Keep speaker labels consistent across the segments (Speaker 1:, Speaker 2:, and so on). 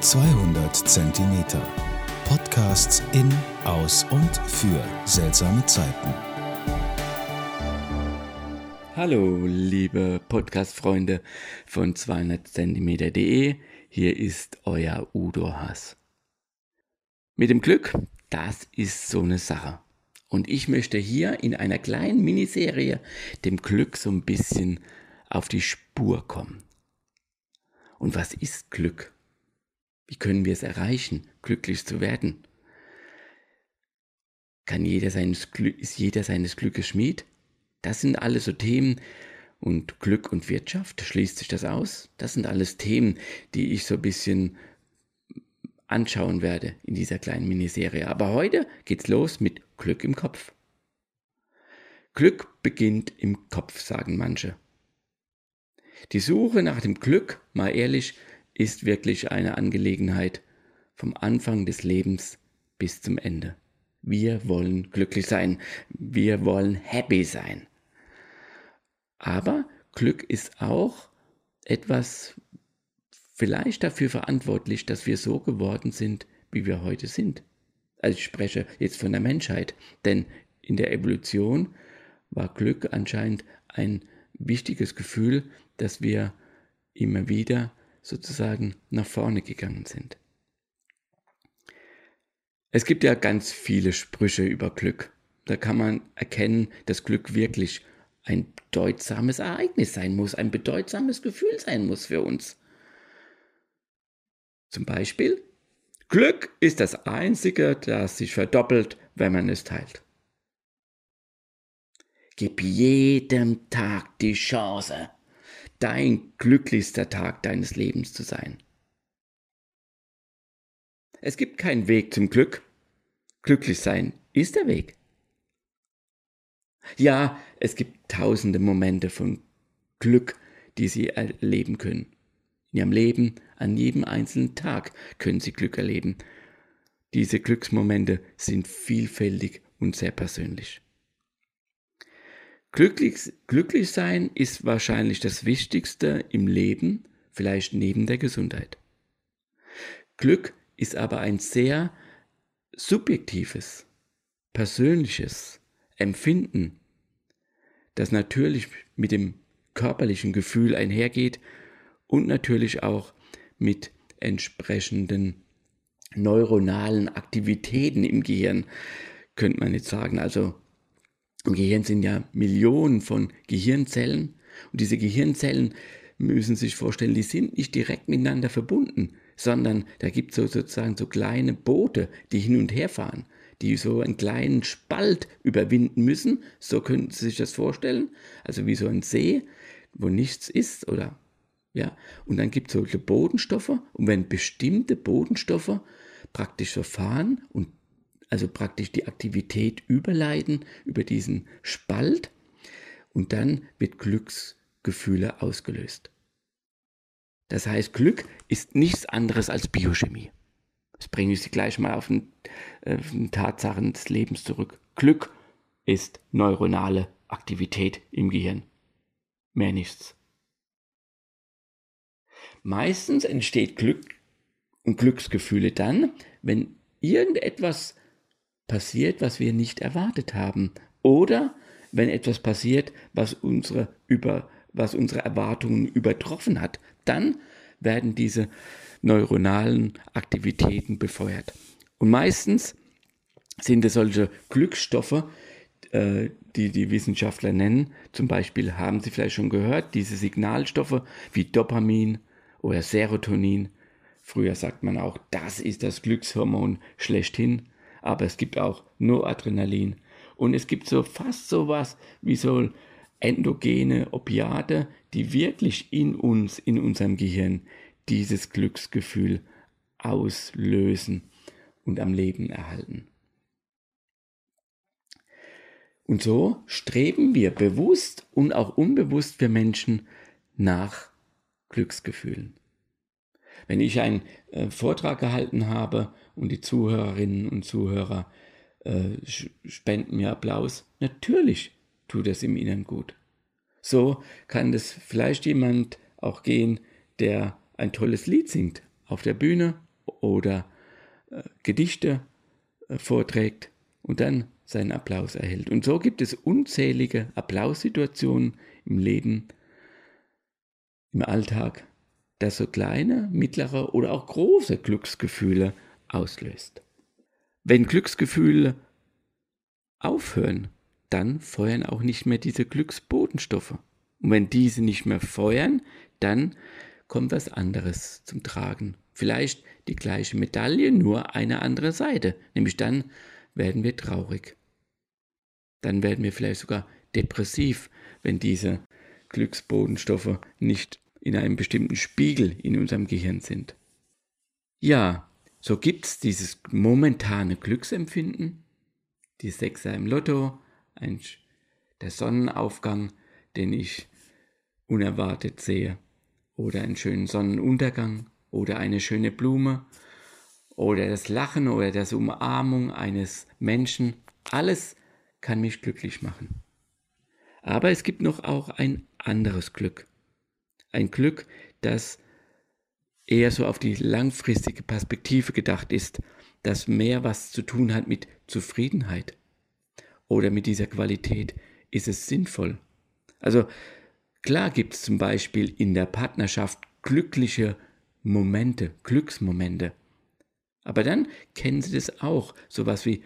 Speaker 1: 200 Zentimeter. Podcasts in, aus und für seltsame Zeiten.
Speaker 2: Hallo, liebe Podcast-Freunde von 200 Zentimeter.de. Hier ist euer Udo Haas. Mit dem Glück, das ist so eine Sache. Und ich möchte hier in einer kleinen Miniserie dem Glück so ein bisschen auf die Spur kommen. Und was ist Glück? Wie können wir es erreichen, glücklich zu werden? Kann jeder seines ist jeder seines Glückes Schmied? Das sind alles so Themen. Und Glück und Wirtschaft, schließt sich das aus? Das sind alles Themen, die ich so ein bisschen anschauen werde in dieser kleinen Miniserie. Aber heute geht's los mit Glück im Kopf. Glück beginnt im Kopf, sagen manche. Die Suche nach dem Glück, mal ehrlich, ist wirklich eine Angelegenheit vom Anfang des Lebens bis zum Ende. Wir wollen glücklich sein, wir wollen happy sein. Aber Glück ist auch etwas vielleicht dafür verantwortlich, dass wir so geworden sind, wie wir heute sind. Also ich spreche jetzt von der Menschheit, denn in der Evolution war Glück anscheinend ein wichtiges Gefühl, dass wir immer wieder sozusagen nach vorne gegangen sind. Es gibt ja ganz viele Sprüche über Glück. Da kann man erkennen, dass Glück wirklich ein bedeutsames Ereignis sein muss, ein bedeutsames Gefühl sein muss für uns. Zum Beispiel, Glück ist das Einzige, das sich verdoppelt, wenn man es teilt. Gib jedem Tag die Chance, dein glücklichster Tag deines Lebens zu sein. Es gibt keinen Weg zum Glück. Glücklich sein ist der Weg. Ja, es gibt tausende Momente von Glück, die Sie erleben können. In Ihrem Leben, an jedem einzelnen Tag können Sie Glück erleben. Diese Glücksmomente sind vielfältig und sehr persönlich. Glücklich, glücklich sein ist wahrscheinlich das Wichtigste im Leben, vielleicht neben der Gesundheit. Glück ist aber ein sehr subjektives, persönliches Empfinden, das natürlich mit dem körperlichen Gefühl einhergeht und natürlich auch mit entsprechenden neuronalen Aktivitäten im Gehirn, könnte man jetzt sagen. Also im Gehirn sind ja Millionen von Gehirnzellen und diese Gehirnzellen müssen sich vorstellen, die sind nicht direkt miteinander verbunden, sondern da gibt es so sozusagen so kleine Boote, die hin und her fahren, die so einen kleinen Spalt überwinden müssen. So könnten Sie sich das vorstellen. Also wie so ein See, wo nichts ist oder ja. Und dann gibt es solche Bodenstoffe und wenn bestimmte Bodenstoffe praktisch so fahren und also praktisch die Aktivität überleiten über diesen Spalt und dann wird Glücksgefühle ausgelöst. Das heißt, Glück ist nichts anderes als Biochemie. Das bringe ich Sie gleich mal auf den, äh, auf den Tatsachen des Lebens zurück. Glück ist neuronale Aktivität im Gehirn. Mehr nichts. Meistens entsteht Glück und Glücksgefühle dann, wenn irgendetwas passiert, was wir nicht erwartet haben. Oder wenn etwas passiert, was unsere, über, was unsere Erwartungen übertroffen hat, dann werden diese neuronalen Aktivitäten befeuert. Und meistens sind es solche Glücksstoffe, äh, die die Wissenschaftler nennen. Zum Beispiel haben Sie vielleicht schon gehört, diese Signalstoffe wie Dopamin oder Serotonin. Früher sagt man auch, das ist das Glückshormon schlechthin aber es gibt auch nur Adrenalin. Und es gibt so fast sowas wie so endogene Opiate, die wirklich in uns, in unserem Gehirn, dieses Glücksgefühl auslösen und am Leben erhalten. Und so streben wir bewusst und auch unbewusst für Menschen nach Glücksgefühlen. Wenn ich einen äh, Vortrag gehalten habe und die Zuhörerinnen und Zuhörer äh, spenden mir Applaus, natürlich tut es im Inneren gut. So kann es vielleicht jemand auch gehen, der ein tolles Lied singt auf der Bühne oder äh, Gedichte äh, vorträgt und dann seinen Applaus erhält. Und so gibt es unzählige Applaussituationen im Leben, im Alltag, das so kleine, mittlere oder auch große Glücksgefühle auslöst. Wenn Glücksgefühle aufhören, dann feuern auch nicht mehr diese Glücksbodenstoffe. Und wenn diese nicht mehr feuern, dann kommt was anderes zum Tragen. Vielleicht die gleiche Medaille, nur eine andere Seite. Nämlich dann werden wir traurig. Dann werden wir vielleicht sogar depressiv, wenn diese Glücksbodenstoffe nicht in einem bestimmten Spiegel in unserem Gehirn sind. Ja, so gibt es dieses momentane Glücksempfinden, die Sechser im Lotto, ein, der Sonnenaufgang, den ich unerwartet sehe, oder einen schönen Sonnenuntergang, oder eine schöne Blume, oder das Lachen oder das Umarmung eines Menschen, alles kann mich glücklich machen. Aber es gibt noch auch ein anderes Glück. Ein Glück, das eher so auf die langfristige Perspektive gedacht ist, das mehr was zu tun hat mit Zufriedenheit oder mit dieser Qualität. Ist es sinnvoll? Also klar gibt es zum Beispiel in der Partnerschaft glückliche Momente, Glücksmomente. Aber dann kennen Sie das auch, sowas wie,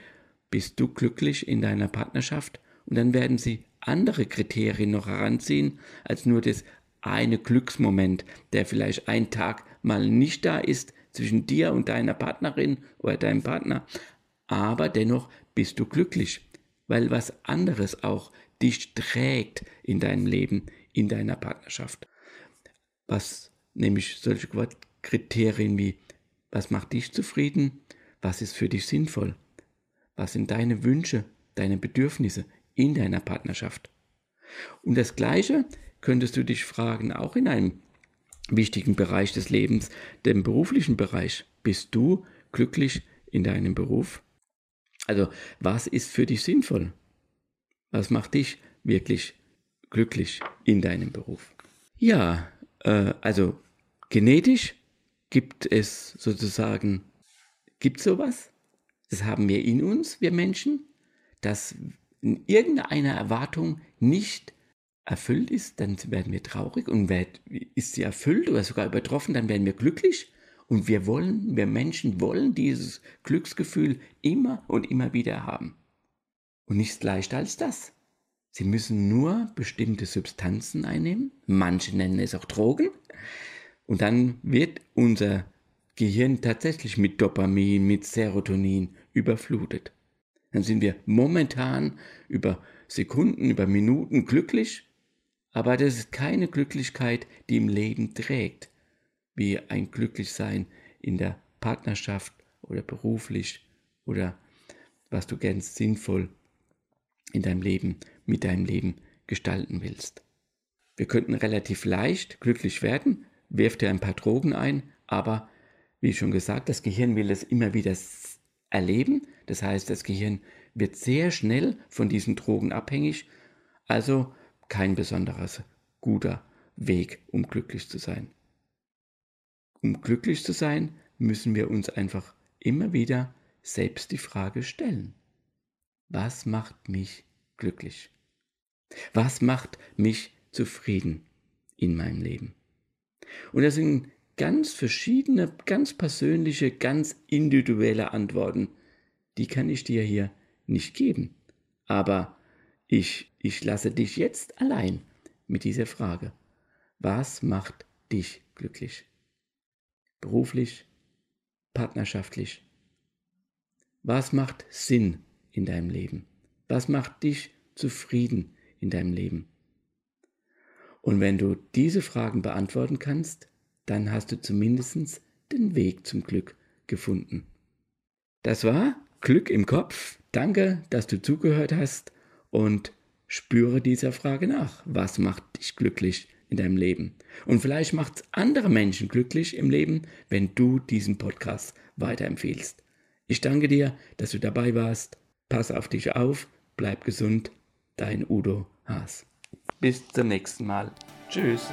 Speaker 2: bist du glücklich in deiner Partnerschaft? Und dann werden Sie andere Kriterien noch heranziehen, als nur das eine Glücksmoment, der vielleicht ein Tag mal nicht da ist zwischen dir und deiner Partnerin oder deinem Partner, aber dennoch bist du glücklich, weil was anderes auch dich trägt in deinem Leben, in deiner Partnerschaft. Was nämlich solche Kriterien wie, was macht dich zufrieden, was ist für dich sinnvoll, was sind deine Wünsche, deine Bedürfnisse in deiner Partnerschaft. Und das Gleiche könntest du dich fragen, auch in einem wichtigen Bereich des Lebens, dem beruflichen Bereich. Bist du glücklich in deinem Beruf? Also, was ist für dich sinnvoll? Was macht dich wirklich glücklich in deinem Beruf? Ja, äh, also genetisch gibt es sozusagen, gibt sowas? Das haben wir in uns, wir Menschen, dass in irgendeiner Erwartung nicht erfüllt ist, dann werden wir traurig und ist sie erfüllt oder sogar übertroffen, dann werden wir glücklich und wir wollen, wir Menschen wollen dieses Glücksgefühl immer und immer wieder haben. Und nichts leichter als das. Sie müssen nur bestimmte Substanzen einnehmen, manche nennen es auch Drogen, und dann wird unser Gehirn tatsächlich mit Dopamin, mit Serotonin überflutet. Dann sind wir momentan über Sekunden, über Minuten glücklich aber das ist keine Glücklichkeit, die im Leben trägt, wie ein Glücklichsein in der Partnerschaft oder beruflich oder was du ganz sinnvoll in deinem Leben, mit deinem Leben gestalten willst. Wir könnten relativ leicht glücklich werden, wirf dir ein paar Drogen ein, aber wie schon gesagt, das Gehirn will es immer wieder erleben. Das heißt, das Gehirn wird sehr schnell von diesen Drogen abhängig. Also kein besonderes guter Weg, um glücklich zu sein. Um glücklich zu sein, müssen wir uns einfach immer wieder selbst die Frage stellen. Was macht mich glücklich? Was macht mich zufrieden in meinem Leben? Und das sind ganz verschiedene, ganz persönliche, ganz individuelle Antworten. Die kann ich dir hier nicht geben. Aber ich, ich lasse dich jetzt allein mit dieser Frage. Was macht dich glücklich? Beruflich, partnerschaftlich? Was macht Sinn in deinem Leben? Was macht dich zufrieden in deinem Leben? Und wenn du diese Fragen beantworten kannst, dann hast du zumindest den Weg zum Glück gefunden. Das war Glück im Kopf. Danke, dass du zugehört hast und spüre dieser Frage nach. Was macht dich glücklich in deinem Leben? Und vielleicht macht es andere Menschen glücklich im Leben, wenn du diesen Podcast weiterempfehlst. Ich danke dir, dass du dabei warst. Pass auf dich auf, bleib gesund. Dein Udo Haas. Bis zum nächsten Mal. Tschüss.